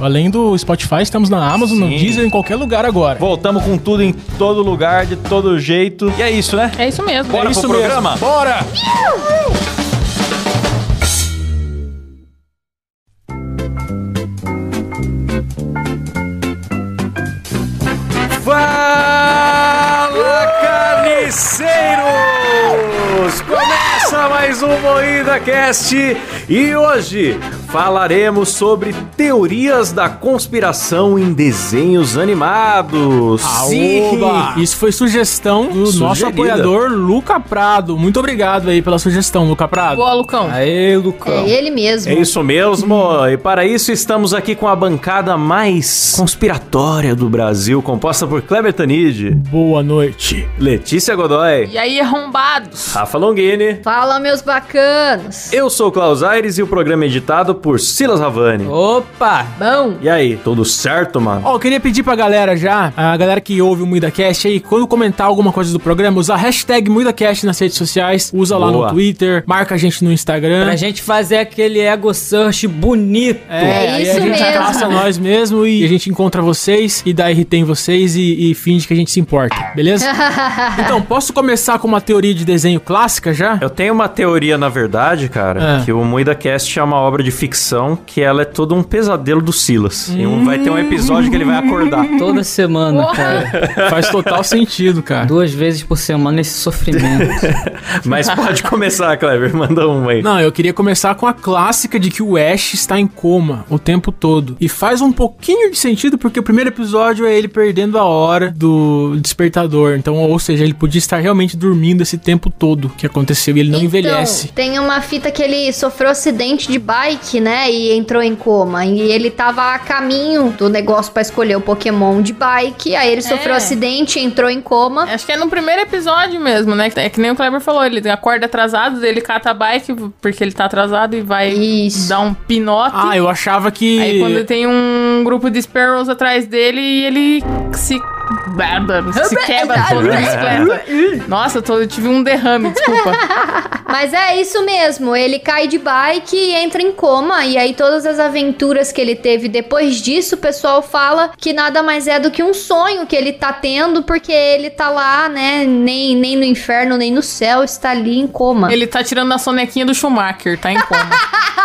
Além do Spotify, estamos na Amazon, no Sim. Deezer, em qualquer lugar agora. Voltamos com tudo em todo lugar, de todo jeito. E é isso, né? É isso mesmo. Bora é isso pro programa? mesmo. Bora! Fala, carniceiros! Começa mais um Moída Cast e hoje falaremos sobre teorias da conspiração em desenhos animados. Aoba! Isso foi sugestão do nosso Sugerida. apoiador Luca Prado. Muito obrigado aí pela sugestão, Luca Prado. Boa, Lucão. Aê, Lucão. É ele mesmo. É isso mesmo, e para isso estamos aqui com a bancada mais conspiratória do Brasil, composta por Kleber Tanid, Boa noite. Letícia Godoy, E aí, arrombados? Rafa Longini, Fala, meus bacanos. eu sou o Klaus Aires e o programa é editado por Silas Ravani. Opa! Bom, E aí, tudo certo, mano? Ó, eu queria pedir pra galera já, a galera que ouve o MuidaCast aí, quando comentar alguma coisa do programa, usar a hashtag MuidaCast nas redes sociais, usa lá Boa. no Twitter, marca a gente no Instagram. Pra gente fazer aquele ego search bonito. É, É aí isso a gente mesmo. caça nós mesmo e a gente encontra vocês e dá RT em vocês e, e finge que a gente se importa, beleza? então, posso começar com uma teoria de desenho clássica já? Eu tenho uma teoria, na verdade, cara, É. que o Moída Cast é uma obra de ficção que ela é todo um pesadelo do Silas. E um- vai ter um episódio que ele vai acordar. Toda semana, Porra. cara. Faz total sentido, cara. Duas vezes por semana esse sofrimento. Mas pode começar, Kleber, manda um aí. Não, eu queria começar com a clássica de que o Ash está em coma o tempo todo. E faz um pouquinho de sentido porque o primeiro episódio é ele perdendo a hora do despertador. Então, ou seja, ele podia estar realmente dormindo esse tempo todo que aconteceu e ele não então, envelhece. tem uma fita que ele sofreu acidente de bike, né? E entrou em coma. E ele tava a caminho do negócio pra escolher o Pokémon de bike. Aí ele sofreu É. acidente, entrou em coma. Acho que é no primeiro episódio mesmo, né? É que nem o Kleber falou, ele acorda atrasado, ele cata a bike porque ele tá atrasado e vai Isso. dar um pinote. Ah, eu achava que. Aí quando tem um grupo de Sparrows atrás dele e ele se. Se quebra todo na bicicleta. Nossa, eu, tô- eu tive um derrame, desculpa. Mas é isso mesmo, ele cai de bike e entra em coma. E aí todas as aventuras que ele teve depois disso, o pessoal fala que nada mais é do que um sonho que ele tá tendo, porque ele tá lá, né? Nem, nem no inferno, nem no céu, está ali em coma. Ele tá tirando a sonequinha do Schumacher, tá em coma.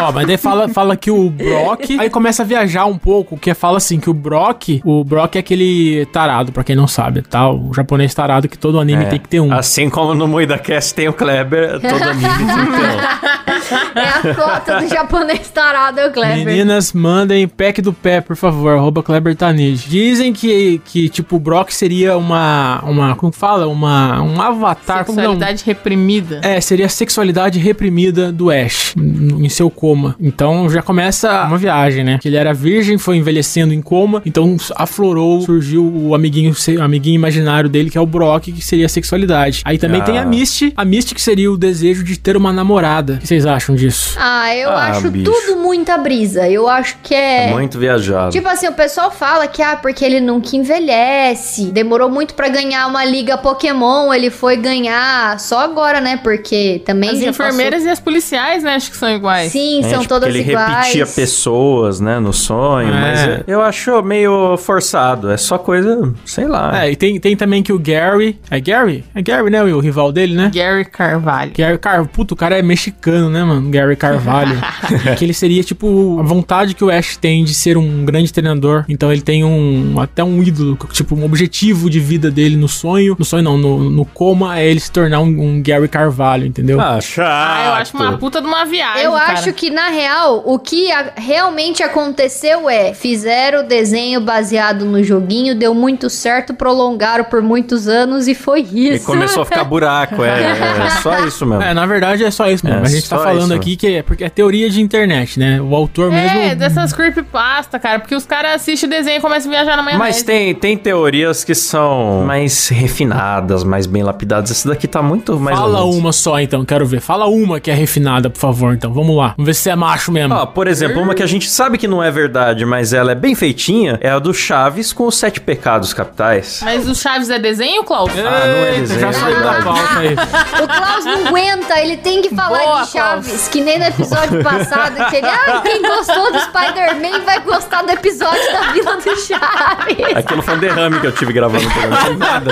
Ó, mas daí fala, fala que o Brock. aí começa a viajar um pouco, que é, fala assim: que o Brock. O Brock é aquele tarado, pra quem não sabe, tá? O japonês tarado que todo anime tem que ter um. Assim como no Moída Cast tem o Kleber, todo anime tem que ter um. É a cota do japonês tarado, é o Kleber. Meninas, mandem pack do pé, por favor, arroba Kleber Tanid. Dizem que, que, tipo, o Brock seria uma, uma, como fala? Uma, um avatar, como não? Sexualidade reprimida. É, seria a sexualidade reprimida do Ash em seu coma. Então já começa uma viagem, né? Que ele era virgem, foi envelhecendo em coma, então aflorou, surgiu o amiguinho, o amiguinho imaginário dele, que é o Brock, que seria a sexualidade. Aí também Ah. tem a Misty, a Misty que seria o desejo de ter uma namorada. O que vocês acham disso? Ah, eu Ah, acho bicho. tudo muita brisa. Eu acho que é. Muito viajado. Tipo assim, o pessoal fala que, ah, porque ele nunca envelhece. Demorou muito pra ganhar uma liga Pokémon. Ele foi ganhar só agora, né? Porque também. As enfermeiras e as policiais, né? Acho que são passou- iguais. Sim, É, são tipo, todas que ele iguais. repetia pessoas, né, no sonho, É. mas é- eu acho meio forçado. É só coisa, sei lá. É, e tem, tem também que o Gary. É Gary? É Gary, né? O rival dele, né? Gary Carvalho. Gary, cara, puto, o cara é mexicano, né, mano? Gary Carvalho. que ele seria, tipo, a vontade que o Ash tem de ser um grande treinador. Então ele tem um até um ídolo, tipo, um objetivo de vida dele no sonho. No sonho não, no, no coma é ele se tornar um, um Gary Carvalho, entendeu? Ah, chato. Ah, eu acho uma puta de uma viagem. Eu cara. acho que, na real, o que a- realmente aconteceu é: fizeram o desenho baseado no joguinho, deu muito certo, prolongaram por muitos anos e foi E isso. começou a ficar buraco, é, é só isso mesmo. É, na verdade é só isso mesmo. É, a gente tá falando isso. aqui que é porque é teoria de internet, né? O autor mesmo. É, dessas creepypasta, cara. Porque os caras assistem o desenho e começam a viajar na maionese. Mas tem, tem teorias que são mais refinadas, mais bem lapidadas. Esse daqui tá muito mais. Fala uma só, então, quero ver. Fala uma que é refinada, por favor, então. Vamos lá. Vamos ver se você é macho mesmo. Ó, por exemplo, uma que a gente sabe que não é verdade, mas ela é bem feitinha, é a do Chaves com os sete pecados capitais. Mas o Chaves é desenho, Klaus? Ah, não é desenho, Já é saiu da pauta aí. O Klaus não aguenta, ele tem que falar Boa, de Chaves, que nem no episódio passado, que ele, ah, quem gostou do Spider-Man vai gostar do episódio da Vila do Chaves. Aquilo foi um derrame que eu tive gravando o programa. Nada.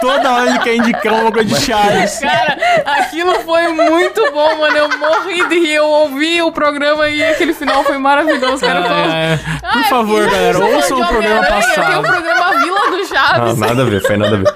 Toda hora ele quer indicar uma coisa de Chaves. Cara, aquilo foi muito bom, mano. Eu morri de rir. Eu ouvi o programa e aquele final foi maravilhoso. Cara, Ah, é. Por "Ah, favor, galera, ouçam o programa Homem-Aranha, Tem o passado. programa Vila do Não, Chaves. nada a ver, foi nada a ver.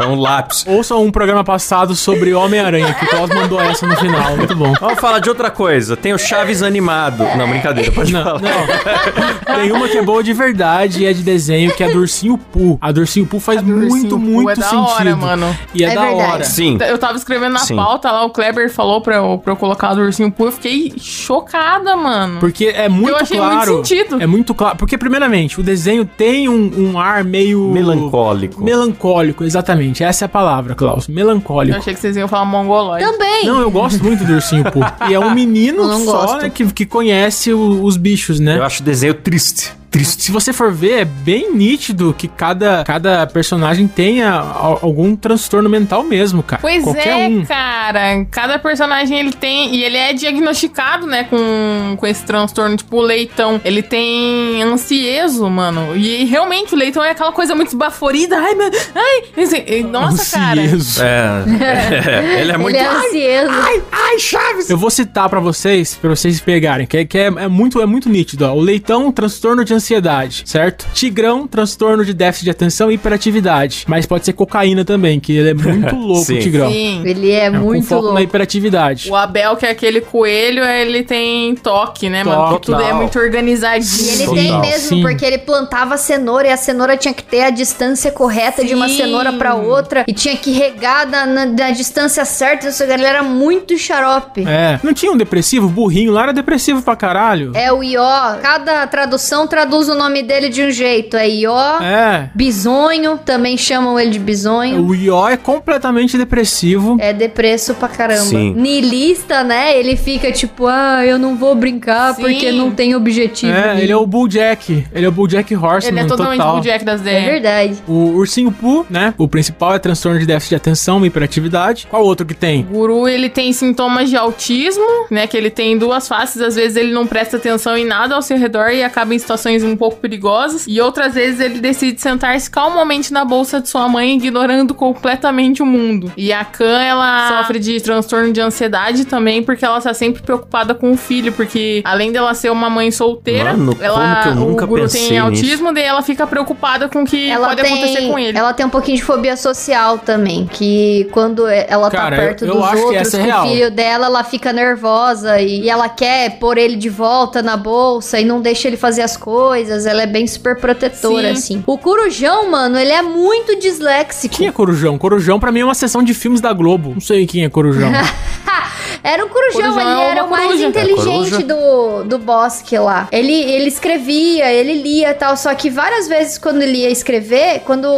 Foi um lápis. Ouçam um programa passado sobre Homem-Aranha, que o Klaus mandou essa no final. Muito bom. Vamos falar de outra coisa. Tem o Chaves animado. Não, brincadeira, pode Não, falar. não. Tem uma que é boa de verdade e é de desenho, que é a do Ursinho Poo. A do Ursinho Poo faz muito, Ursinho Poo muito é da sentido. hora, mano. E é, É da verdade. hora. Sim. Eu tava escrevendo na Sim. pauta lá, o Kleber falou pra eu, pra eu colocar do Ursinho Poo. Eu fiquei chocada, mano. Porque é muito Eu achei muito claro. sentido. É muito claro. Porque, primeiramente, o desenho tem um, um ar meio. Melancólico. Melancólico, exatamente. Essa é a palavra, Klaus. Eu Melancólico. achei que vocês iam falar mongoloide. Também. Não, eu gosto muito do ursinho Poo. E é um menino Eu só, né, que, que conhece o- os bichos, né? Eu acho o desenho triste. Triste. Se você for ver, é bem nítido que cada, cada personagem tenha al- algum transtorno mental mesmo, cara. Pois Qualquer é, um. cara. Cada personagem ele tem. E ele é diagnosticado, né, com, com esse transtorno. Tipo, o leitão. Ele tem ansieso, mano. E realmente o leitão é aquela coisa muito esbaforida. Ai, meu. Ai. e- Nossa, cara. Ansieso. É. Ele é muito. Ele é ansioso. Eu vou citar pra vocês, pra vocês pegarem, que, é, que é, é muito, é muito nítido. Ó. O leitão, transtorno de ansiedade, certo? Tigrão, transtorno de déficit de atenção e hiperatividade. Mas pode ser cocaína também, que ele é muito louco, Sim. o tigrão. Sim. Ele é, É, com muito foco louco. na hiperatividade. O Abel, que é aquele coelho, ele tem toque, né? Toque. Tudo é muito organizadinho. E ele Total. tem mesmo, Sim. porque ele plantava cenoura e a cenoura tinha que ter a distância correta de uma Sim. cenoura pra outra e tinha que regar na, na- na distância certa. Isso, ele era muito xarope. É. Não tinha um depressivo? O burrinho lá era depressivo pra caralho. É o Ió. Cada tradução traduz o nome dele de um jeito. É Ió. É. Bisonho, também chamam ele de bisonho. O Ió é completamente depressivo. É depresso pra caramba. Sim. Nilista, né? Ele fica tipo, ah, eu não vou brincar Sim. porque não tem objetivo. É, nenhum." ele é o Bulljack. Ele é o Bulljack Horseman Ele é totalmente total. o Jack das É ideias. verdade. O ursinho Poo, né? O principal é transtorno de déficit de atenção e hiperatividade. Qual outro que tem? O guru, ele tem sintomas de autismo, né? Que ele tem duas faces. Às vezes ele não presta atenção em nada ao seu redor e acaba em situações um pouco perigosas. E outras vezes ele decide sentar-se calmamente na bolsa de sua mãe, ignorando completamente o mundo. E a Khan, ela sofre de transtorno de ansiedade também, porque ela tá sempre preocupada com o filho. Porque além dela ser uma mãe solteira, Mano, ela, como que eu nunca o guru tem autismo, daí ela fica preocupada com o que Ela pode acontecer tem, com ele. ela tem um pouquinho de fobia social também, que quando ela Cara, tá perto eu- eu dos outros é o filho dela, ela fica nervosa e, e ela quer pôr ele de volta na bolsa e não deixa ele fazer as coisas. Ela é bem super protetora, Sim. assim. O Corujão, mano, ele é muito disléxico. Quem é Corujão? Corujão pra mim é uma sessão de filmes da Globo. Não sei quem é Corujão. Era um corujão, Corujão ele é era uma o mais coruja. inteligente É, do, do bosque lá. Ele, ele escrevia, ele lia e tal, só que várias vezes quando ele ia escrever, quando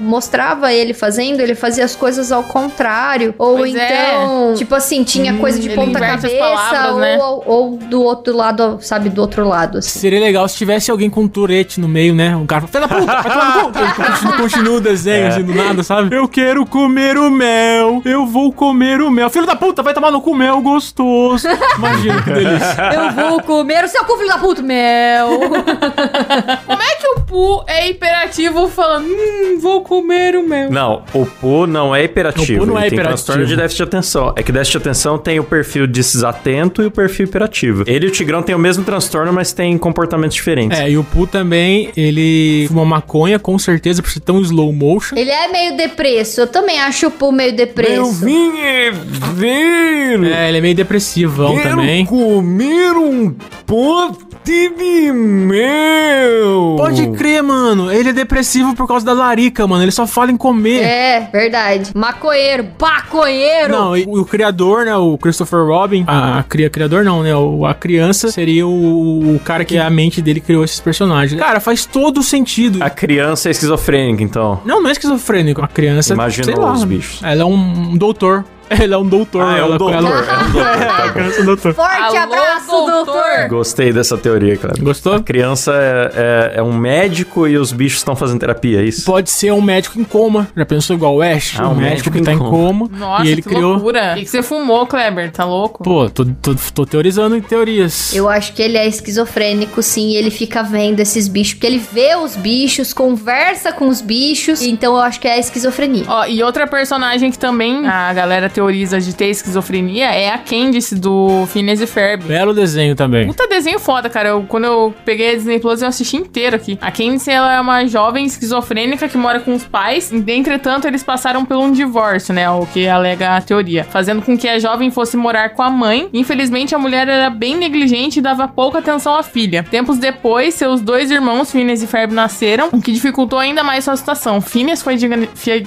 mostrava ele fazendo, ele fazia as coisas ao contrário. Ou Pois é. então, tipo assim, tinha coisa de ponta cabeça, palavras, ou, né? ou, ou do outro lado, sabe, do outro lado, assim. Seria legal se tivesse alguém com um Tourette no meio, né? Um cara fala, filha da puta, vai tomar no cu. Ele continua, continua o desenho, assim, do nada, sabe? Eu quero comer o mel, eu vou comer o mel. Filho da puta, vai tomar no cu mel gostoso. Imagina que delícia. Eu vou comer o seu cu, filho da puta, mel! Como é que o Pu é hiperativo falando, hum, vou comer o mel. Não, o Poo não é hiperativo. O Poo não é tem hiperativo. transtorno de déficit de atenção. É que déficit de atenção tem o perfil desatento e o perfil hiperativo. Ele e o Tigrão têm o mesmo transtorno, mas têm comportamentos diferentes. É, e o Poo também, ele fuma maconha, com certeza, por ser tão slow motion. Ele é meio depresso. Eu também acho o Poo meio depresso. vim é ver. É, ele é meio depressivão também. comer um pote de mel. Pode crer, mano. Ele é depressivo por causa da larica, mano. Ele só fala em comer. É, verdade. Maconheiro, baconheiro. Não, e o, o criador, né, o Christopher Robin, a, a cria, criador não, né, o, a criança seria o, o cara que a mente dele criou esses personagens. Cara, faz todo sentido. A criança é esquizofrênica, então. Não, não é esquizofrênico, a criança, Imaginou sei lá, os bichos. Ela é um doutor. Ela é um doutor. Ah, é um doutor. ela- É um. É, criança é um doutor. Forte Alô, abraço, doutor. doutor. Gostei dessa teoria, cara. Gostou? A criança é, é- é um médico e os bichos estão fazendo terapia, é isso? Pode ser um médico em coma. Já pensou igual o Ash? Ah, um um médico médico que em tá em coma. coma. Nossa, e ele que criou. loucura. O que, que você fumou, Kleber? Tá louco? Pô, tô, tô, tô teorizando em teorias. Eu acho que ele é esquizofrênico, sim. e Ele fica vendo esses bichos, porque ele vê os bichos, conversa com os bichos. Então eu acho que é esquizofrenia. Ó, e outra personagem que também a galera teoriza de ter esquizofrenia é a Candice do Phineas e Ferb. Belo desenho também. Puta desenho foda, cara. Eu, quando eu peguei a Disney Plus, eu assisti inteiro aqui. A Candice, ela é uma jovem esquizofrênica que mora com os pais. Entretanto, eles passaram por um divórcio, né? O que alega a teoria. Fazendo com que a jovem fosse morar com a mãe. Infelizmente, a mulher era bem negligente e dava pouca atenção à filha. Tempos depois, seus dois irmãos, Phineas e Ferb, nasceram, o que dificultou ainda mais sua situação. Phineas foi, diagn... fi-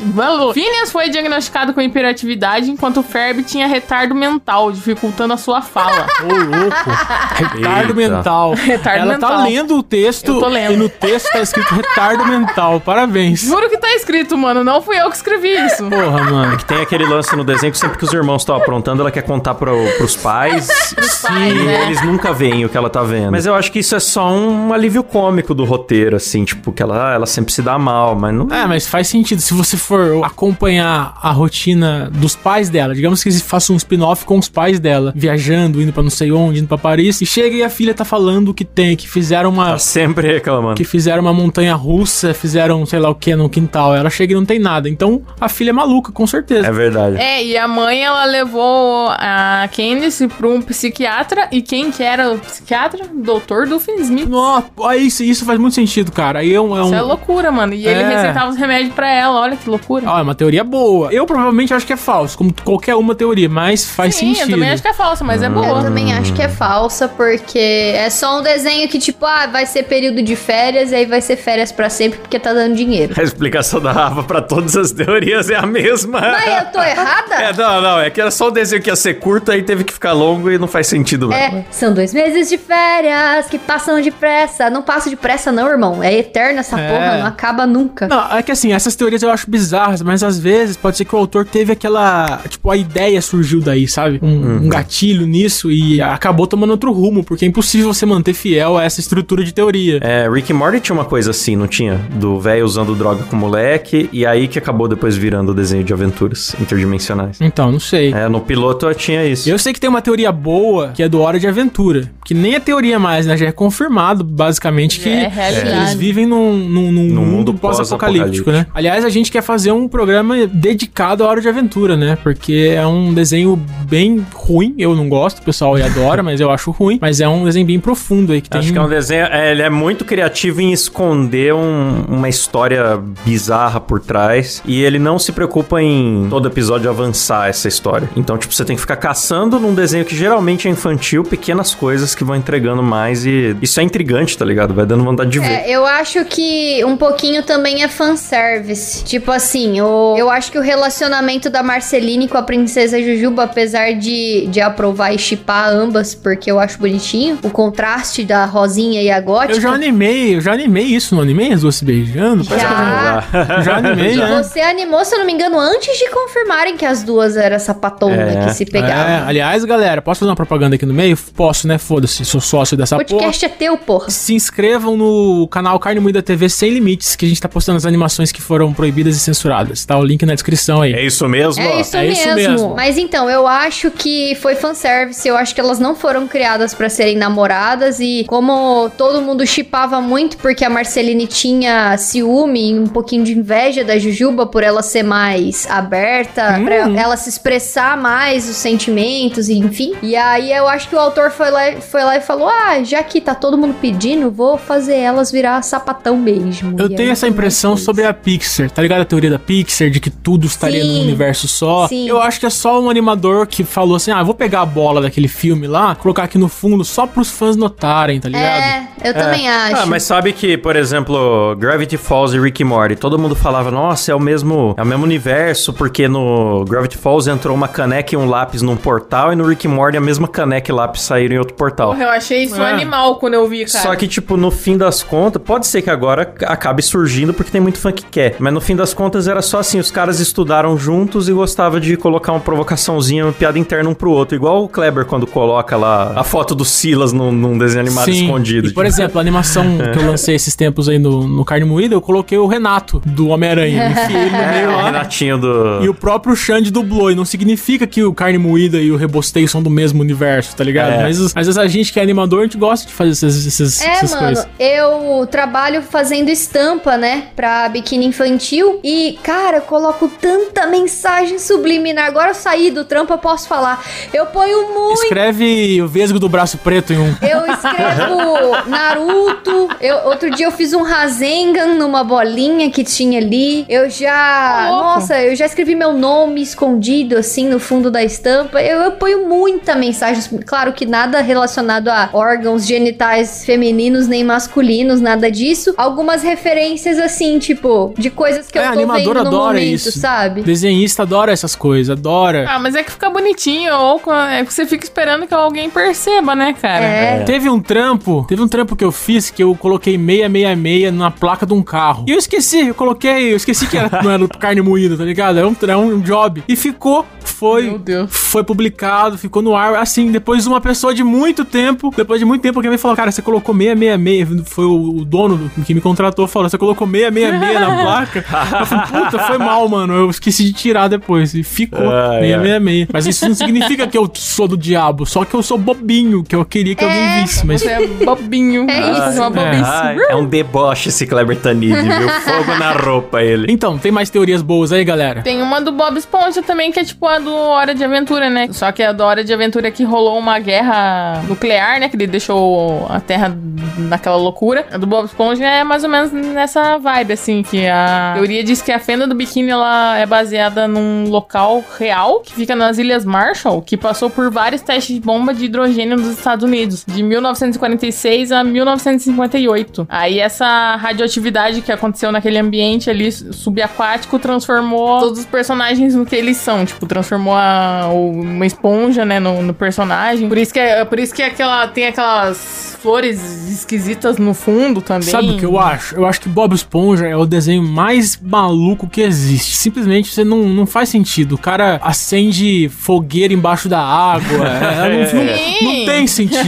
Phineas foi diagnosticado com hiperatividade, enquanto Ferb tinha retardo mental, dificultando a sua fala. Ô, louco. Retardo Eita. mental. Retardo Ela tá mental. lendo o texto Eu tô lendo. e no texto tá escrito retardo mental. Parabéns. Juro que tá escrito, mano. Não fui eu que escrevi isso. Porra, mano. Tem aquele lance no desenho que sempre que os irmãos estão aprontando, ela quer contar pro, pros pais. pais, e né? eles nunca veem o que ela tá vendo. Mas eu acho que isso é só um alívio cômico do roteiro, assim, tipo, que ela, ela sempre se dá mal, mas não. É, mas faz sentido. Se você for acompanhar a rotina dos pais dela, digamos que faça um spin-off com os pais dela, viajando, indo pra não sei onde, indo pra Paris, e chega e a filha tá falando que tem, que fizeram uma. Tá sempre reclamando. Que fizeram uma montanha russa, fizeram sei lá o que no quintal. Ela chega e não tem nada. Então a filha é maluca, com certeza. É verdade. É, e a mãe, ela levou a Candice pra um psiquiatra. E quem que era o psiquiatra? Doutor Duffy Smith. Nossa, isso, isso faz muito sentido, cara. Aí é um. É um... Isso é loucura, mano. E ele É. receitava os remédios pra ela. Olha que loucura. Ó, é uma teoria boa. Eu provavelmente acho que é falso, como qualquer uma teoria, mas faz Sim, sentido. eu também acho que é falsa, mas é Eu boa. também acho que é falsa, porque é só um desenho que, tipo, ah, vai ser período de férias e aí vai ser férias pra sempre porque tá dando dinheiro. A explicação da Rafa pra todas as teorias é a mesma. Mas eu tô errada? É, não, não, é que era só um desenho que ia ser curto, aí teve que ficar longo e não faz sentido, não. É, são dois meses de férias que passam depressa. Não passa depressa, não, irmão. É eterna essa É. porra, não acaba nunca. Não, é que assim, essas teorias eu acho bizarras, mas às vezes pode ser que o autor teve aquela. Tipo, a ideia surgiu daí, sabe? Um, Uhum. um gatilho nisso e acabou tomando outro rumo, porque é impossível você manter fiel a essa estrutura de teoria. É, Rick Morty tinha uma coisa assim, não tinha? Do velho usando droga com moleque, e aí que acabou depois virando o desenho de aventuras interdimensionais. Então, não sei. É, no piloto eu tinha isso. Eu sei que tem uma teoria boa, que é do Hora de Aventura. Que nem é teoria mais, né? Já é confirmado, basicamente, que É realidade. eles vivem num, num, num Num mundo mundo pós-apocalíptico, pós-apocalíptico. né? Aliás, a gente quer fazer um programa dedicado à Hora de Aventura, né? Porque é um desenho bem ruim. Eu não gosto, o pessoal adora, mas eu acho ruim. Mas é um desenho bem profundo aí, que tem... Acho que é um desenho. é, ele é muito criativo em esconder um- uma história bizarra por trás. E ele não se preocupa em todo episódio avançar essa história. Então, tipo, você tem que ficar caçando num desenho que geralmente é infantil, pequenas coisas que vão entregando mais. E isso é intrigante, tá ligado? Vai dando vontade de ver. É, eu acho que um pouquinho também é fanservice. Tipo assim, o, eu acho que o relacionamento da Marceline com a princesa Jujuba, apesar de, de aprovar e chipar ambas, porque eu acho bonitinho, o contraste da Rosinha e a Gótica. Eu já animei, eu já animei isso, não animei? As duas se beijando? Parece que eu Já. já, já animei, né? Você animou, se eu não me engano, antes de confirmarem que as duas eram sapatona É. que se É, pegavam. aliás, galera, posso fazer uma propaganda aqui no meio? Posso, né? Foda-se, sou sócio dessa o porra. podcast é teu, porra. Se inscrevam no canal Carne Moída TV Sem Limites, que a gente tá postando as animações que foram proibidas e censuradas. Tá o link na descrição aí. É isso mesmo? É isso, é isso mesmo. mesmo. Mas então, eu acho que foi fanservice. Eu acho que elas não foram criadas pra pra serem namoradas e como todo mundo chipava muito porque a Marceline tinha ciúme e um pouquinho de inveja da Jujuba por ela ser mais aberta, pra ela se expressar mais os sentimentos, e enfim. E aí eu acho que o autor foi lá, foi lá e falou: Ah, já que tá todo mundo pedindo, vou fazer elas virar sapatão mesmo. Eu E tenho essa foi impressão sobre a Pixar, tá ligado? A teoria da Pixar, de que tudo estaria Sim. num universo só. Sim. Eu acho que é só um animador que falou assim: ah, vou pegar a bola daquele filme lá, colocar aqui no fundo só pros fãs notarem, tá ligado? É, eu também acho. Ah, mas sabe que, por exemplo, Gravity Falls e Rick Morty, todo mundo falava, nossa, é o mesmo, é o mesmo universo, porque no Gravity Falls entrou uma caneca e um lápis num portal, e no Rick Morty a mesma caneca e lápis saíram em outro portal. Porra, eu achei isso É. animal quando eu vi, cara. Só que, tipo, no fim das contas, pode ser que agora acabe surgindo porque tem muito fã que quer. Mas no fim das contas era só assim: os caras estudaram juntos e gostavam de colocar uma provocaçãozinha, uma piada interna um pro outro. Igual o Kleber quando coloca lá a foto do Silas num, num desenho animado escondido. E, por tipo. exemplo, a animação que eu lancei esses tempos aí no, no Carne Moída, eu coloquei o Renato do Homem-Aranha. Enfiei ele no É, meio o lá. Renatinho do. E o próprio Xande dublou. E não significa que o Carne Moída e o Rebosteio são do mesmo universo, tá ligado? É. Mas, mas a gente que é animador, a gente gosta de fazer essas, essas, É, essas mano, coisas. eu trabalho fazendo estampa, né, pra biquíni infantil e, cara, eu coloco tanta mensagem subliminar. Agora eu saí do trampo, eu posso falar. Eu ponho muito. Escreve o vesgo do braço preto em um. Eu escrevo Naruto. Eu, outro dia eu fiz um Rasengan numa bolinha que tinha ali. Eu já. Nossa, eu já escrevi meu nome escondido assim no fundo da estampa. Eu, eu ponho muita mensagem. Claro que nada relacionado a órgãos genitais femininos nem masculinos, nada disso. Algumas referências assim, tipo, de coisas que É, eu tô vendo no adora momento, isso. sabe? Desenhista adora essas coisas, adora. Ah, mas é que fica bonitinho, ou é que você fica esperando que alguém perceba, né, cara? É. Teve um trampo, teve um trampo que eu fiz que eu coloquei 666 na placa de um carro. E eu esqueci, eu coloquei, eu esqueci que era, não era carne moída, tá ligado? Era um, era um job. E ficou, foi, Meu Deus. Foi publicado, ficou no ar, assim, depois de uma pessoa de muito tempo, depois de muito tempo, alguém me falou, cara, você colocou 666, foi o, o dono do- que me contratou, falou, você colocou 666 na placa? eu falei, puta, foi mal, mano, eu esqueci de tirar depois, e ficou Ai, 666. Mas isso não significa que eu sou do diabo, só que eu sou bobinho, que eu queria que alguém visse, mas... Você é bobinho. É Ah, isso. Uma bobice. Ai, é um deboche esse Kleber Tanid, viu? Fogo na roupa ele. Então, tem mais teorias boas aí, galera? Tem uma do Bob Esponja também, que é tipo a do Hora de Aventura, né? Só que a do Hora de Aventura que rolou uma guerra nuclear, né? Que ele deixou a Terra naquela loucura. A do Bob Esponja é mais ou menos nessa vibe, assim, que a teoria diz que a fenda do biquíni, ela é baseada num local real, que fica nas Ilhas Marshall, que passou por vários testes de bomba de hidrogênio nos Estados Unidos, de 1946 a 1958. Aí essa radioatividade que aconteceu naquele ambiente ali subaquático transformou todos os personagens no que eles são. Tipo, transformou a- o- uma esponja, né, no, no personagem. Por isso que, é, por isso que aquela, tem aquelas flores esquisitas no fundo também. Sabe o que eu acho? Eu acho que Bob Esponja é o desenho mais maluco que existe. Simplesmente você não, não faz sentido. O cara acende fogueira embaixo da água. É, não, não- não tem sentido.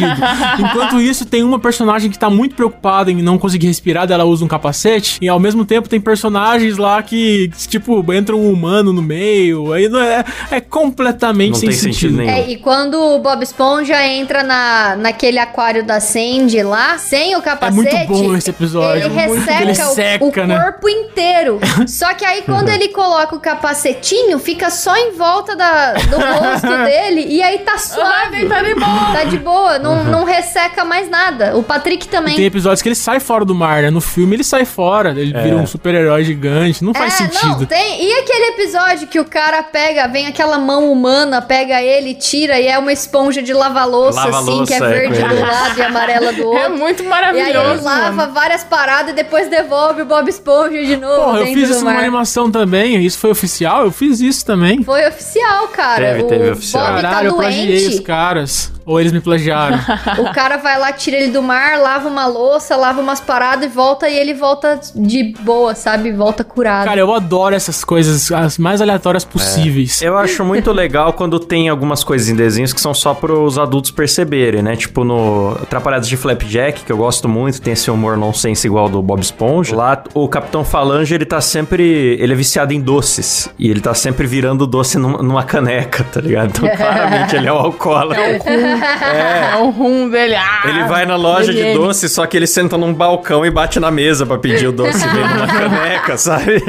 Enquanto isso, tem uma personagem que tá muito preocupada em não conseguir respirar, ela usa um capacete. E ao mesmo tempo tem personagens lá que, tipo, entra um humano no meio. Aí não é, é completamente Não sem tem sentido sentido. nenhum. É, e quando o Bob Esponja entra na, naquele aquário da Sandy lá, sem o É capacete. muito bom esse episódio. Ele resseca, Ele o- seca, o, né? corpo inteiro. Só que aí, quando ele coloca o capacetinho, fica só em volta da, do rosto dele. E aí tá suave. tá de boa. Tá de boa, não, não resseca mais nada. O Patrick E também. tem episódios que ele sai fora do mar, né? No filme ele sai fora, ele vira um super-herói gigante. Não faz é, sentido. não, tem. E aquele episódio que o cara pega, vem aquela mão humana, pega ele, tira e é uma esponja de lava-louça, assim, Lava-louça, que é é, verde com do lado e amarela do outro. É muito E aí maravilhoso. ele lava mano. várias paradas e depois devolve o Bob Esponja de novo Porra, eu fiz isso numa animação também. Isso foi oficial? Eu fiz isso também. Foi oficial, cara. Teve, o teve oficial. Bob Caralho, eu tá plagiei os doente. caras. Ou eles me plagiaram. O cara vai lá, tira ele do mar, lava uma louça, lava umas paradas e volta. E ele volta de boa, sabe? Volta curado. Cara, eu adoro essas coisas, as mais aleatórias possíveis. Eu acho muito legal quando tem algumas coisas em desenhos que são só pros adultos perceberem, né? Tipo no Atrapalhados de Flapjack, que eu gosto muito, tem esse humor nonsense igual do Bob Esponja. Lá, o Capitão Falange, ele tá sempre... Ele é viciado em doces. E ele tá sempre virando doce numa, caneca, tá ligado? Então, claramente, ele é um alcoólatra. É o É o rum dele. Ah, Ele vai na loja de doce, só que ele senta num balcão e bate na mesa pra pedir o doce dele numa caneca, sabe?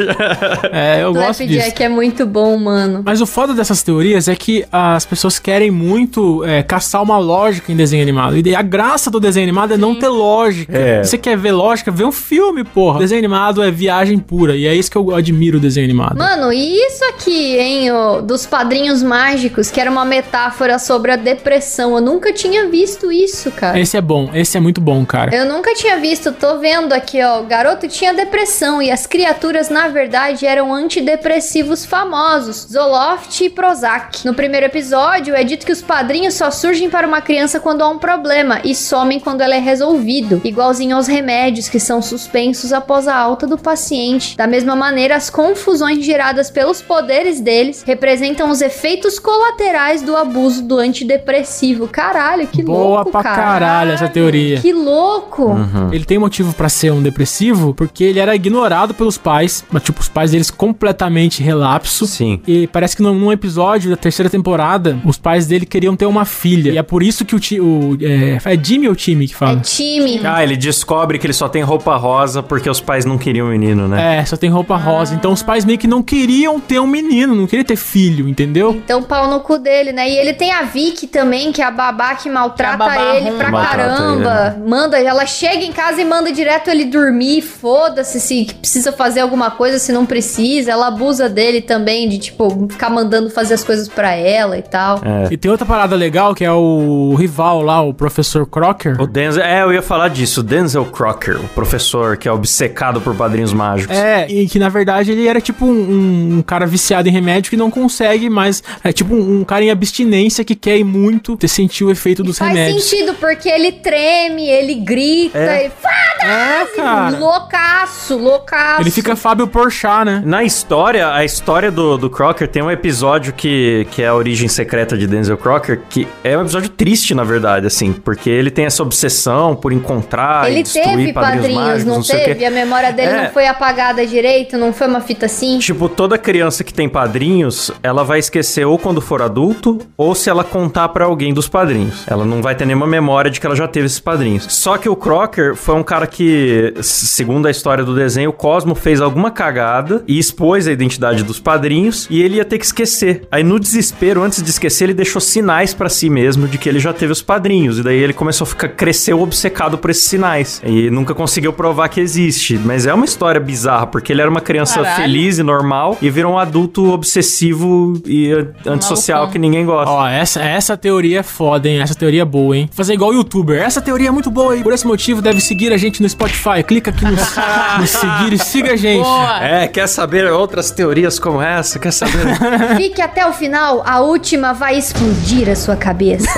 É, eu gosto disso. Flapjack é muito bom, mano. Mas o foda dessas teorias é que as pessoas querem muito é, caçar uma lógica em desenho animado. E a graça do desenho animado é não ter lógica. É. Se você quer ver lógica, vê um filme, porra. Desenho animado é viagem pura. E é isso que eu admiro o desenho animado. Mano, e isso aqui, hein, ó, dos padrinhos mágicos, que era uma metáfora sobre a depressão. Eu nunca tinha visto isso, cara. Esse é bom, esse é muito bom, cara. Eu nunca tinha visto, tô vendo aqui, ó. O garoto tinha depressão e as criaturas, na verdade, eram antidepressivos famosos: Zoloft e Prozac. No primeiro episódio, é dito que os padrinhos só surgem para uma criança quando há um problema e somem quando ela é resolvido, igualzinho aos remédios que são suspensos após a alta do paciente. Da mesma maneira, as confusões geradas pelos poderes deles representam os efeitos colaterais do abuso do antidepressivo. Caralho, que Boa louco, pra cara. caralho essa teoria. Que louco! Ele tem motivo pra ser um depressivo porque ele era ignorado pelos pais, mas tipo, os pais deles completamente relapso. Sim. E parece que num, episódio da terceira temporada, os pais dele queriam ter uma filha. E é por isso que o, ti, o é, é Jimmy ou time que fala? É time. Ah, ele descobre que ele só tem roupa rosa porque os pais não queriam o menino, né? É, só tem roupa rosa. Então os pais meio que não queriam ter um menino, não queriam ter filho, entendeu? Então, pau no cu dele, né? E ele tem a Vicky também, que é a babá que maltrata Que babá ele pra caramba. Manda, ela chega em casa e manda direto ele dormir. Foda-se se precisa fazer alguma coisa, se não precisa. Ela abusa dele também, de tipo, ficar mandando fazer as coisas pra ela e tal. É. E tem outra parada legal que é o rival lá, o professor Crocker. O Denzel, é, eu ia falar disso, o Denzel Crocker, o professor que é obcecado por padrinhos mágicos. É, e que na verdade ele era tipo um, um cara viciado em remédio que não consegue mais. É tipo um, um cara em abstinência que quer ir muito ter sentir o efeito dos Faz remédios. sentido, porque ele treme, ele grita, É. ele fala, É, cara. loucaço, loucaço. Ele fica Fábio Porchat, né? Na história, a história do, do Crocker tem um episódio que, que é a origem secreta de Denzel Crocker, que é um episódio triste, na verdade, assim, porque ele tem essa obsessão por encontrar e Ele destruir teve padrinhos, padrinhos, mágicos, não, não sei o teve? quê. A memória dele É. não foi apagada direito? Não foi uma fita assim? Tipo, toda criança que tem padrinhos, ela vai esquecer ou quando for adulto, ou se ela contar pra alguém dos padrinhos. Ela não vai ter nenhuma memória de que ela já teve esses padrinhos. Só que o Crocker foi um cara que, segundo a história do desenho, o Cosmo fez alguma cagada e expôs a identidade dos padrinhos e ele ia ter que esquecer. Aí no desespero, antes de esquecer, ele deixou sinais pra si mesmo de que ele já teve os padrinhos. E daí ele começou a ficar cresceu obcecado por esses sinais. E nunca conseguiu provar que existe. Mas é uma história bizarra, porque ele era uma criança Caralho. feliz e normal e virou um adulto obsessivo e eh, antissocial Malucão. que ninguém gosta. Ó, essa, essa teoria é foda, hein? Essa teoria é boa, hein? Fazer igual o youtuber. Essa teoria é muito boa, hein? Por esse motivo, deve seguir a gente no Spotify. Clica aqui no, no seguir e siga a gente. Boa. É, quer saber outras teorias como essa? Quer saber? Fique até o final, a última vai explodir a sua cabeça.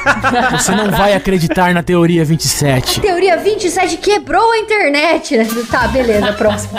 Você não vai acreditar na teoria 27. Teoria 27 quebrou a internet. né? Tá, beleza, próximo.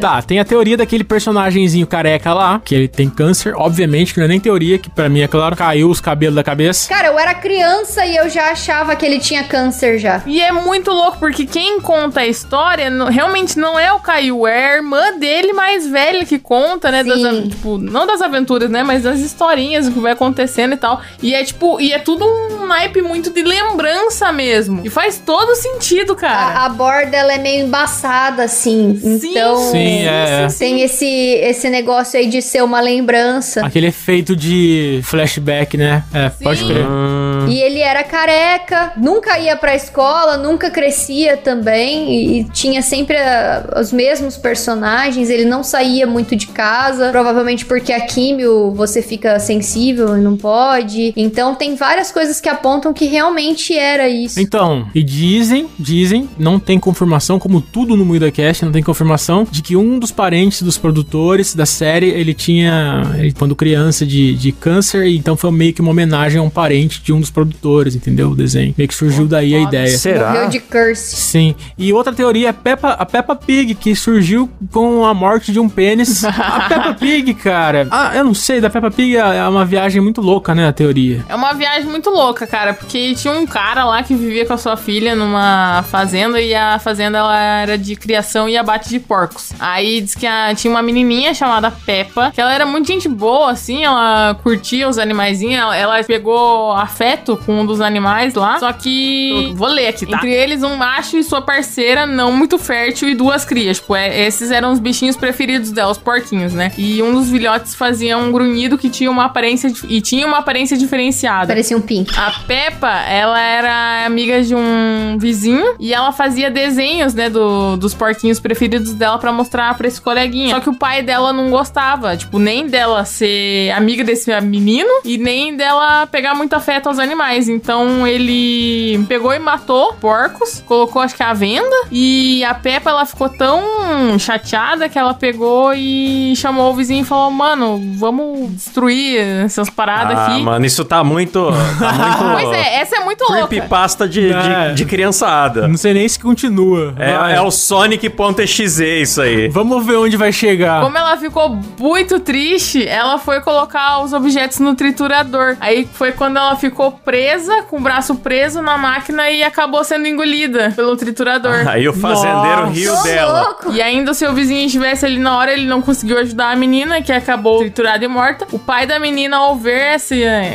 Tá, tem a teoria daquele personagemzinho careca lá, que ele tem câncer. Obviamente, que não é nem teoria, que pra mim é claro, caiu os cabelos da cabeça. Cara, eu era criança e eu já achava que ele tinha câncer já. E é muito louco, porque quem conta a história não- realmente não é o Caio, é a irmã dele mais velha que conta, né? Das, Sim. tipo, não das aventuras, né? Mas das historinhas, o que vai acontecendo e tal. E é tipo, e é tudo um naipe muito de lembrança mesmo. E faz todo sentido, cara. A, a borda, ela é meio embaçada, assim. Sim. Então, Sim, é, tem esse, esse negócio aí de ser uma lembrança. Aquele efeito de flashback, né? É, pode 4. Hum. E ele era careca, nunca ia pra escola, nunca crescia também, e, e tinha sempre a, os mesmos personagens, ele não saía muito de casa, provavelmente porque a químio você fica sensível e não pode. Então tem várias coisas que apontam que realmente era isso. Então, e dizem, dizem, não tem confirmação, como tudo no MuidaCast, não tem confirmação, de que um dos parentes dos produtores da série, ele tinha, ele, quando criança, de, de câncer, então foi meio que uma homenagem a um parente de um dos produtores, entendeu? O desenho. Meio que surgiu daí a ideia. será? Morreu de curse. Sim. E outra teoria é Peppa, a Peppa Pig, que surgiu com a morte de um pênis. a Peppa Pig, cara. Ah, eu não sei, da Peppa Pig é é uma viagem muito louca, né? A teoria. É uma viagem muito louca, cara, porque tinha um cara lá que vivia com a sua filha numa fazenda e a fazenda ela era de criação e abate de porcos. Aí diz que a- tinha uma menininha chamada Peppa, que ela era muito gente boa, assim, ela curtia os animaizinhos, ela, ela pegou afeto afeto com um dos animais lá. Só que. Vou ler aqui, tá? Entre eles, um macho e sua parceira não muito fértil e duas crias. Tipo, é- esses eram os bichinhos preferidos dela, os porquinhos, né? E um dos filhotes fazia um grunhido que tinha uma aparência. E tinha uma aparência diferenciada. Parecia um pink. A Peppa, ela era amiga de um vizinho e ela fazia desenhos, né, do- dos porquinhos preferidos dela pra mostrar pra esse coleguinha. Só que o pai dela não gostava, tipo, nem dela ser amiga desse menino e nem dela pegar muito afeto aos animais. Então ele pegou e matou porcos, colocou acho que à venda e a Peppa ela ficou tão chateada que ela pegou e chamou o vizinho e falou: "Mano, vamos destruir essas paradas Ah, aqui". mano, isso tá muito. Tá muito Pois é, essa é muito louca. creepypasta de, de, É. de criançada. Não sei nem se continua. É, é o Sonic.exe isso aí. Vamos ver onde vai chegar. Como ela ficou muito triste, ela foi colocar os objetos no triturador. Aí foi quando ela ficou presa, com o braço preso na máquina e acabou sendo engolida pelo triturador. Aí o fazendeiro Nossa. riu dela. louco! E ainda se o vizinho estivesse ali na hora, ele não conseguiu ajudar a menina, que acabou triturada e morta. O pai da menina, ao ver essa,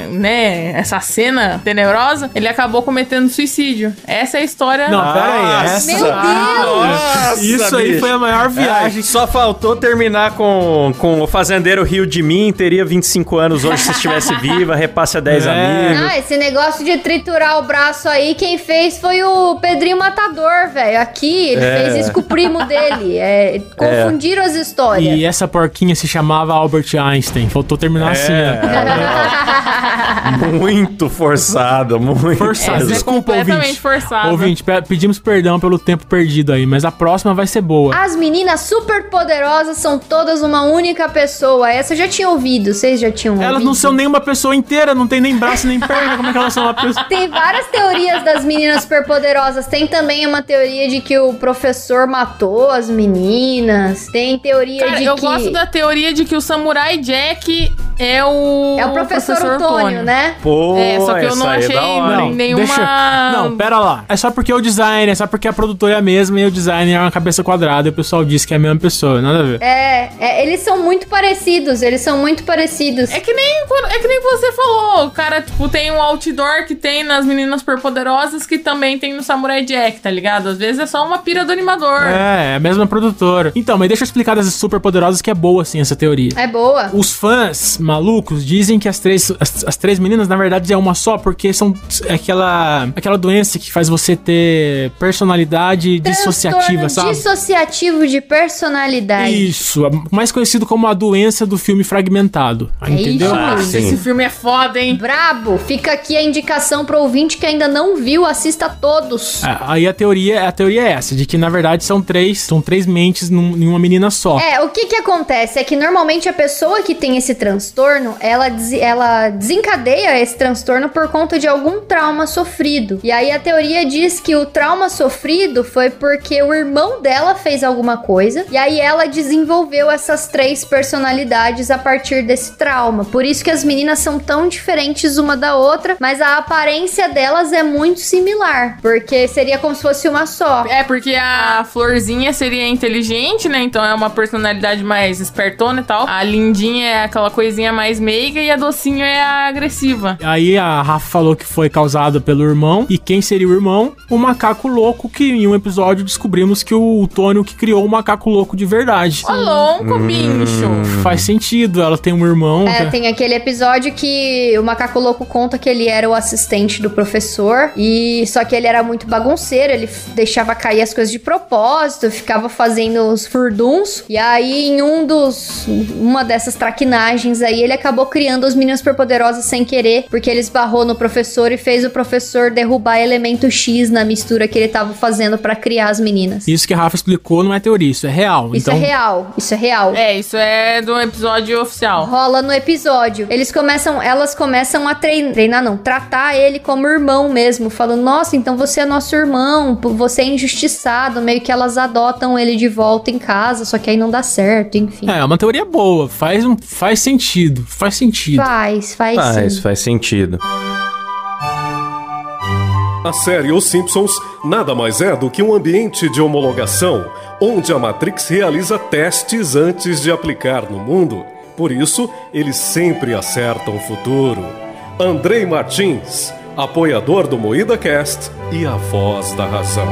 né, essa cena tenebrosa, ele acabou cometendo suicídio. Essa é a história. Não, pera aí. Essa... Meu Deus! Nossa, Isso aí bicho. foi a maior viagem. É, só faltou terminar com, com o fazendeiro riu de mim, teria 25 anos hoje se estivesse viva, repasse a 10 É. amigos. Ah, esse negócio de triturar o braço aí, quem fez foi o Pedrinho Matador, velho. Aqui, ele É. fez isso com o primo dele. É, confundiram as histórias. E essa porquinha se chamava Albert Einstein. Faltou terminar assim, É. ó. Muito forçado, muito. Forçado. Essa é Desculpa, completamente ouvinte. forçada. Ouvinte, pe- pedimos perdão pelo tempo perdido aí, mas a próxima vai ser boa. As meninas super poderosas são todas uma única pessoa. Essa eu já tinha ouvido, vocês já tinham ouvido? Elas não são nenhuma pessoa inteira, não tem nem braço nem perna. Como é que elas são uma pessoa? Tem várias teorias das meninas superpoderosas. Tem também uma teoria de que o professor matou as meninas. Tem teoria Cara, de eu que gosto da teoria de que o Samurai Jack é o. é o professor, Antônio, né? Pô, É, só que eu não é achei da hora, não, hein? nenhuma. Deixa... Não, pera lá. É só porque é o design, é só porque a produtora é a mesma e o design é uma cabeça quadrada e o pessoal diz que é a mesma pessoa. Nada a ver. É, é, eles são muito parecidos, eles são muito parecidos. É que nem é que nem você falou, o cara, tipo, tem um outdoor que tem nas meninas superpoderosas que também tem no Samurai Jack, tá ligado? Às vezes é só uma pira do animador. É, é a mesma produtora. Então, mas deixa eu explicar das super poderosas que é boa, assim, essa teoria. É boa. Os fãs malucos dizem que as três, as, as três meninas, na verdade, é uma só, porque são é aquela, aquela doença que faz você ter personalidade dissociativa, sabe? Dissociativo de personalidade. Isso, é mais conhecido como a doença do filme fragmentado. Entendeu? isso Ah. Esse filme é foda, hein? Brabo, fica aqui a indicação pro ouvinte que ainda não viu, assista todos. É, Aí a teoria, a teoria é essa, de que na verdade são três, são três mentes num- em uma menina só. É, o que que acontece é que normalmente a pessoa que tem esse transtorno, ela, ela desencadeia esse transtorno por conta de algum trauma sofrido. E aí a teoria diz que o trauma sofrido foi porque o irmão dela fez alguma coisa, e aí ela desenvolveu essas três personalidades a partir desse trauma. Por isso que as meninas são tão diferentes uma da outra, mas a aparência delas é muito similar, porque seria como se fosse uma só. É, porque a Florzinha seria inteligente, né? Então é uma personalidade mais espertona e tal. A Lindinha é aquela coisinha mais meiga e a Docinho é a agressiva. Aí a Rafa falou que foi causado pelo irmão. E quem seria o irmão? O macaco louco, que em um episódio descobrimos que o Tônio que criou o macaco louco de verdade. Ô, louco, bicho! Faz sentido, ela tem um irmão. É, que- tem aquele episódio que o macaco louco conta que ele era o assistente do professor e só que ele era muito bagunceiro, ele deixava cair as coisas de propósito, ficava fazendo os furduns e aí em um dos uma dessas traquinagens aí ele acabou criando os meninos superpoderosos sem querer, porque ele esbarrou no professor e fez o professor derrubar elemento X na mistura que ele tava fazendo pra criar as meninas. Isso que a Rafa explicou não é teoria, isso é real. Isso então, é real, isso é real. É, isso é do episódio oficial. rola no episódio. Eles começam, elas começam a treinar, treinar não, tratar ele como irmão mesmo, falando: "Nossa, então você é nosso irmão, você é injustiçado", meio que elas adotam ele de volta em casa, só que aí não dá certo, enfim. É, é uma teoria boa, faz, um, faz sentido, faz sentido. Faz, faz, Faz, sim. faz sentido. A série Os Simpsons nada mais é do que um ambiente de homologação, onde a Matrix realiza testes antes de aplicar no mundo. Por isso, eles sempre acertam o futuro. Andrei Martins, apoiador do Moída Cast e a voz da razão.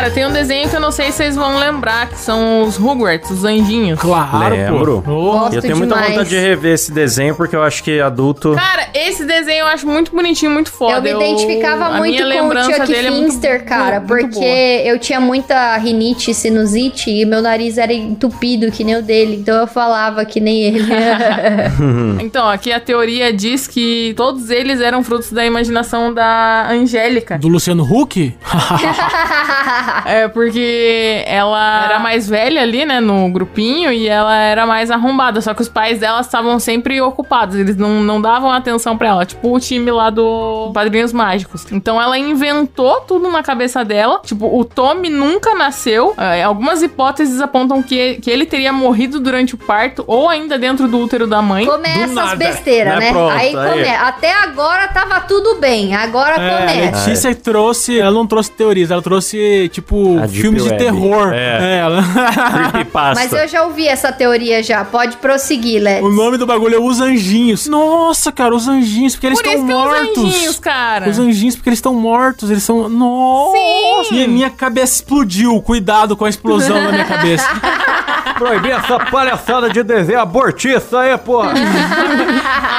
Cara, tem um desenho que eu não sei se vocês vão lembrar, que são os Rugrats, os anjinhos. Claro, Lembro. pô. Oh, Gosto eu tenho muita demais. vontade de rever esse desenho, porque eu acho que adulto. Cara, esse desenho eu acho muito bonitinho, muito foda. Eu me identificava a muito com o lembrança Chuck dele é muito- Finster, cara, muito porque boa. eu tinha muita rinite, sinusite e meu nariz era entupido que nem o dele, então eu falava que nem ele. Então, aqui a teoria diz que todos eles eram frutos da imaginação da Angélica. Do Luciano Huck? É, porque ela era mais velha ali, né, no grupinho, e ela era mais arrombada. Só que os pais dela estavam sempre ocupados, eles não, não davam atenção pra ela. Tipo o time lá do Padrinhos Mágicos. Então ela inventou tudo na cabeça dela. Tipo, o Tommy nunca nasceu. É, algumas hipóteses apontam que, que ele teria morrido durante o parto, ou ainda dentro do útero da mãe. Começa as besteiras, né? né? Pronto, aí, aí. come- Até agora tava tudo bem, agora É, a começa. Letícia trouxe. Ela não trouxe teorias, ela trouxe, tipo, A Deep filmes de terror. É. ela. Creepypasta. Mas eu já ouvi essa teoria já, pode prosseguir, Lex. o nome do bagulho é Os Anjinhos. Nossa, cara, os anjinhos, porque eles Por estão que mortos. os anjinhos, cara. Os anjinhos, porque eles estão mortos, eles são. Nossa! Sim. E a minha cabeça explodiu. Cuidado com a explosão na minha cabeça. Proibir essa palhaçada de desenho abortista aí, porra.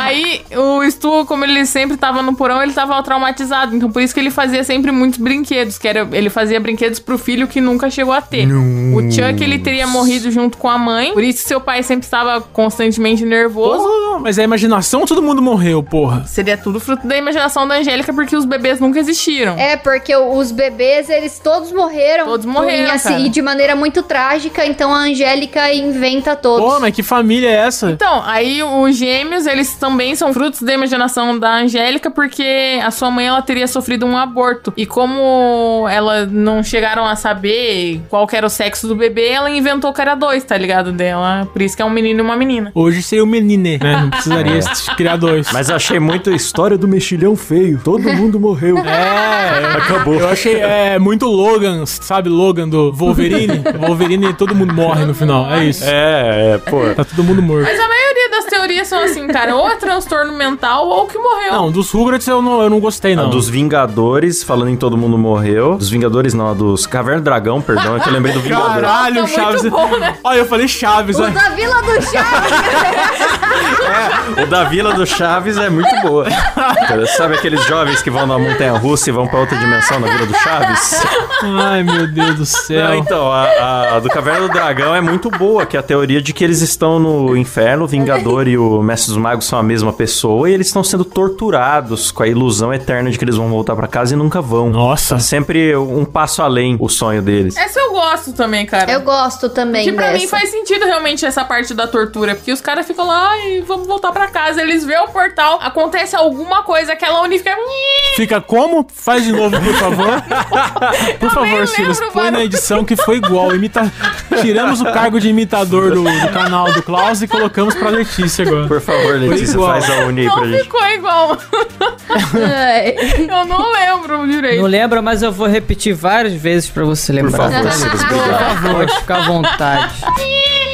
Aí o Stu, como ele sempre tava no porão, ele tava traumatizado. Então por isso que ele fazia sempre muitos brinquedos. Que era, ele fazia brinquedos pro filho que nunca chegou a ter. O Chuck, ele teria morrido junto com a mãe. Por isso seu pai sempre estava constantemente nervoso. Porra, mas é a imaginação, todo mundo morreu, porra. Seria tudo fruto da imaginação da Angélica, porque os bebês nunca existiram. É, porque os bebês, eles todos morreram. Todos morreram, E, assim, cara. e de maneira muito trágica, então a Angélica inventa todos. Pô, mas que família é essa? Então, aí os gêmeos, eles também são frutos da imaginação da Angélica, porque a sua mãe, ela teria sofrido um aborto. E como ela não chegaram a saber qual que era o sexo do bebê, ela inventou que era dois, tá ligado? Dela. Por isso que é um menino e uma menina. Hoje seria o menine, né? Não precisaria criar dois. Mas achei muito história do mexilhão feio. Todo mundo morreu. É, Acabou. eu achei é, muito Logan, sabe? Logan do Wolverine. Wolverine, todo mundo morre no final. É isso. É, é, pô. Tá todo mundo morto. Mas a maioria das teorias são assim, cara, ou é transtorno mental ou que morreu. Não, dos Rugrats eu não, eu não gostei, A não. dos Vingadores, falando em Todo Mundo Morreu. Dos Vingadores, não, a dos Caverna do Dragão, perdão, é que eu lembrei do Vingador. Caralho, Tá Chaves. muito bom, né? Olha, eu falei Chaves, O da Vila do Chaves. O da Vila do Chaves é muito boa. Sabe aqueles jovens que vão na montanha russa e vão pra outra dimensão na Vila do Chaves? Ai, meu Deus do céu. Não, então, a, a do Caverna do Dragão é muito boa, que é a teoria de que eles estão no inferno, o Vingador e o Mestre dos Magos são a mesma pessoa, e eles estão sendo torturados com a ilusão eterna de que eles vão voltar pra casa e nunca vão. Nossa. Tá sempre um passo além o sonho deles. Essa eu gosto também, cara. Eu gosto também Que pra dessa. mim faz sentido realmente essa parte da tortura, porque os caras ficam lá, ai, vamos voltar pra casa. Eles vê o portal, acontece alguma coisa, aquela Uni fica. Fica como? Faz de novo, por favor. Por nem favor, Silas, põe mano. na edição que foi igual. Imita... Tiramos o cargo de imitador do, do canal do Klaus e colocamos pra Letícia agora. Por favor, Letícia, igual. faz a uni aí pra Não gente. ficou igual. Eu não lembro direito. Não lembra, mas eu vou repetir várias vezes pra você Por lembrar. favor, Silas, obrigado. Pode ficar à vontade.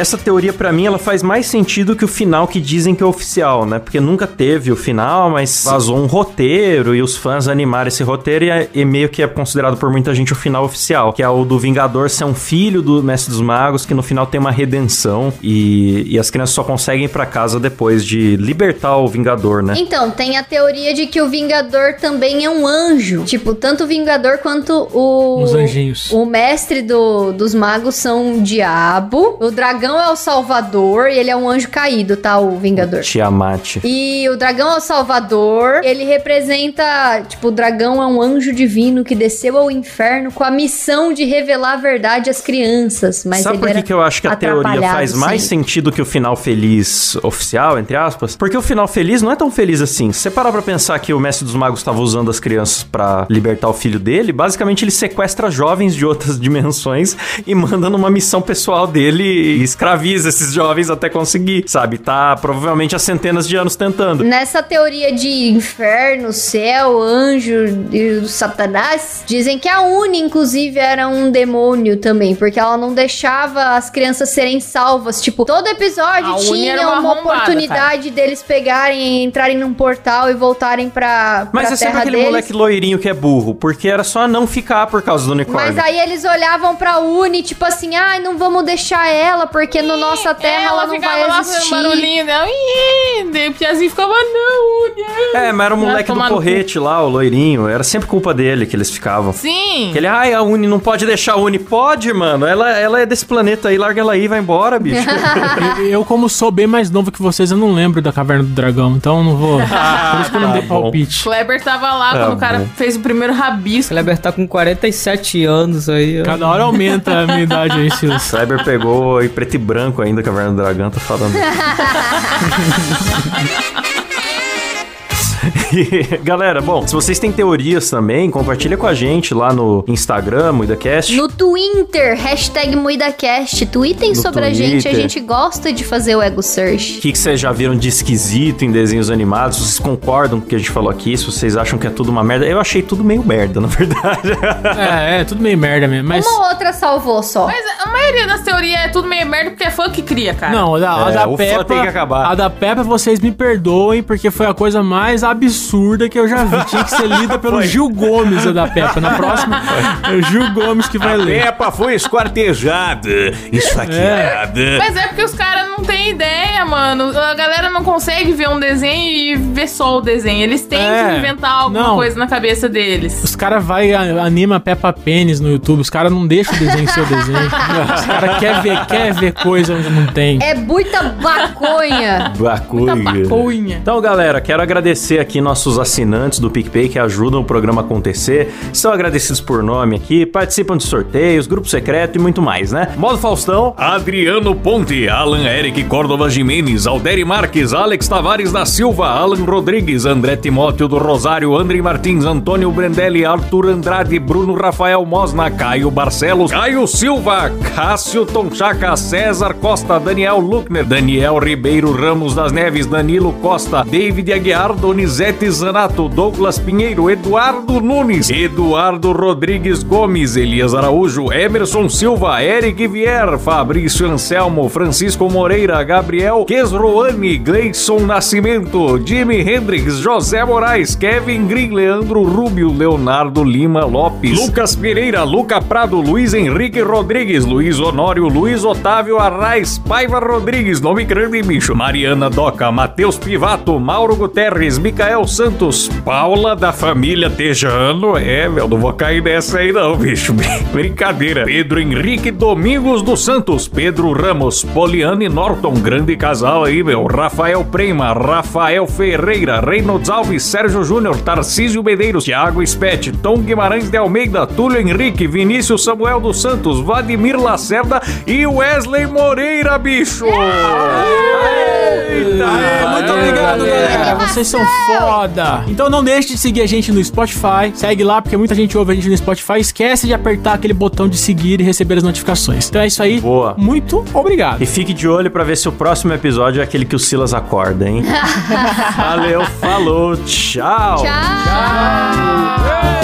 Essa teoria, pra mim, ela faz mais sentido que o final que dizem que é oficial, né? Porque nunca teve o final, mas vazou um roteiro e os fãs animaram esse roteiro e, é- e meio que é considerado por muita gente o final oficial, que é o do Vingador ser um filho do Mestre dos Magos, que no final tem uma redenção e, e as crianças só conseguem ir pra casa depois de libertar o Vingador, né? Então, tem a teoria de que o Vingador também é um anjo. Tipo, tanto o Vingador quanto o. Os anjinhos. O mestre do- dos magos são o diabo. O dragão é o salvador e ele é um anjo caído, tá? O Vingador. Tiamat. E o dragão é o salvador. Ele representa. Tipo, o dragão é um anjo divino que desceu ao inferno com a missão de revelar a verdade às crianças. Mas Sabe ele por que, que eu acho que a teoria faz mais sempre. sentido que o final feliz oficial, entre aspas? Porque o final feliz não é tão feliz assim. Se você parar pra pensar que o Mestre dos Magos estava usando as crianças pra libertar o filho dele, basicamente ele sequestra jovens de outras dimensões e manda numa missão pessoal dele e escraviza esses jovens até conseguir, sabe? Tá provavelmente há centenas de anos tentando. Nessa teoria de inferno, céu, anjo e satanás, dizem que a Uni, inclusive, era um demônio também, porque ela não deixava as crianças serem salvas. Tipo, todo episódio A tinha uma uma, oportunidade deles pegarem, entrarem num portal e voltarem pra, Mas pra é sempre aquele deles. moleque loirinho que é burro, porque era só não ficar por causa do unicórnio. Mas aí eles olhavam pra Uni, tipo assim, ai, não vamos deixar ela, porque no nossa terra ela, não ficava vai lá existir. fazendo barulhinho dela. Ih, daí o Piazinho ficava, não, Uni. É, mas era o moleque do porrete lá, o loirinho. Era sempre culpa dele que eles ficavam. Sim. Que ele, ai, a Uni não pode deixar a Uni. Pode, mano. Ela, ela é desse planeta aí, larga ela aí, vai embora, bicho. Eu, como sou bem mais novo que vocês, eu não lembro da Caverna do Dragão, então eu não vou. por isso que eu não tá dei bom. palpite. Kleber tava lá Tá quando o cara bom. fez o primeiro rabisco. Kleber tá com 47 anos aí. Cada hora aumenta a minha idade aí, Silas. Cyber pegou em preto e branco ainda, Caverna do Dragão, tá falando. Galera, bom, se vocês têm teorias também, compartilha com a gente lá no Instagram, MuidaCast. No Twitter, hashtag MuidaCast. Tweetem No sobre a gente, a Twitter. gente gosta de fazer o Ego O Search. que, que vocês já viram de esquisito em desenhos animados? Se vocês concordam com o que a gente falou aqui? Se vocês acham que é tudo uma merda? Eu achei tudo meio merda, na verdade. É, é, tudo meio merda mesmo. Mas. Uma outra salvou só. Mas a maioria das teorias é tudo meio merda porque é fã que cria, cara. Não, a da, a É, da o Peppa. tem que acabar. A da Peppa, vocês me perdoem, porque foi a coisa mais absurda que eu já vi. Tinha que ser lida pelo Gil Gomes, a da Peppa. Na próxima, é o Gil Gomes que vai ler. Peppa foi esquartejada, esfaqueada. Mas é porque os caras não têm ideia, mano. A galera não consegue ver um desenho e ver só o desenho. Eles têm É, que inventar alguma não. coisa na cabeça deles. Os caras vai anima Peppa Pênis no YouTube. Os caras não deixam o desenho ser o desenho. Os caras querem ver, quer ver coisa onde não tem. É muita maconha. Muita papunha. Então, galera, quero agradecer aqui nossos assinantes do PicPay que ajudam o programa a acontecer. Estão agradecidos por nome aqui, participam de sorteios, grupo secreto e muito mais, né? Modo Faustão, Adriano Ponte, Alan Eric Córdova Jimenez, Alderi Marques, Alex Tavares da Silva, Alan Rodrigues, André Timóteo do Rosário, André Martins, Antônio Brendelli, Arthur Andrade, Bruno Rafael Mosna, Caio Barcelos, Caio Silva, Cássio Tonchaca, César Costa, Daniel Luckner, Daniel Ribeiro Ramos das Neves, Danilo Costa, David Aguiar, Donizete Zanato, Douglas Pinheiro, Eduardo Nunes, Eduardo Rodrigues Gomes, Elias Araújo, Emerson Silva, Eric Vier, Fabrício Anselmo, Francisco Moreira, Gabriel Quesroani, Gleison Nascimento, Jimi Hendrix, José Moraes, Kevin Green, Leandro Rubio, Leonardo Lima Lopes, Lucas Pereira, Luca Prado, Luiz Henrique Rodrigues, Luiz Honório, Luiz Otávio Arraes, Paiva Rodrigues, nome grande bicho, Mariana Doca, Matheus Pivato, Mauro Guterres, Micael Santos, Paula da família Tejano, é, meu, não vou cair nessa aí não, bicho, brincadeira, Pedro Henrique Domingos dos Santos, Pedro Ramos, Poliane Norton, grande casal aí, meu, Rafael Prema, Rafael Ferreira, Reynolds Alves, Sérgio Júnior, Tarcísio Medeiros, Thiago Spete, Tom Guimarães de Almeida, Túlio Henrique, Vinícius Samuel dos Santos, Vladimir Lacerda e Wesley Moreira, bicho! Eita, É, muito obrigado, galera. Vocês são foda. Então não deixe de seguir a gente no Spotify. Segue lá, porque muita gente ouve a gente no Spotify. Esquece de apertar aquele botão de seguir e receber as notificações. Então é isso aí. Boa. Muito obrigado. E fique de olho pra ver se o próximo episódio é aquele que o Silas acorda, hein? Valeu, falou, tchau. Tchau.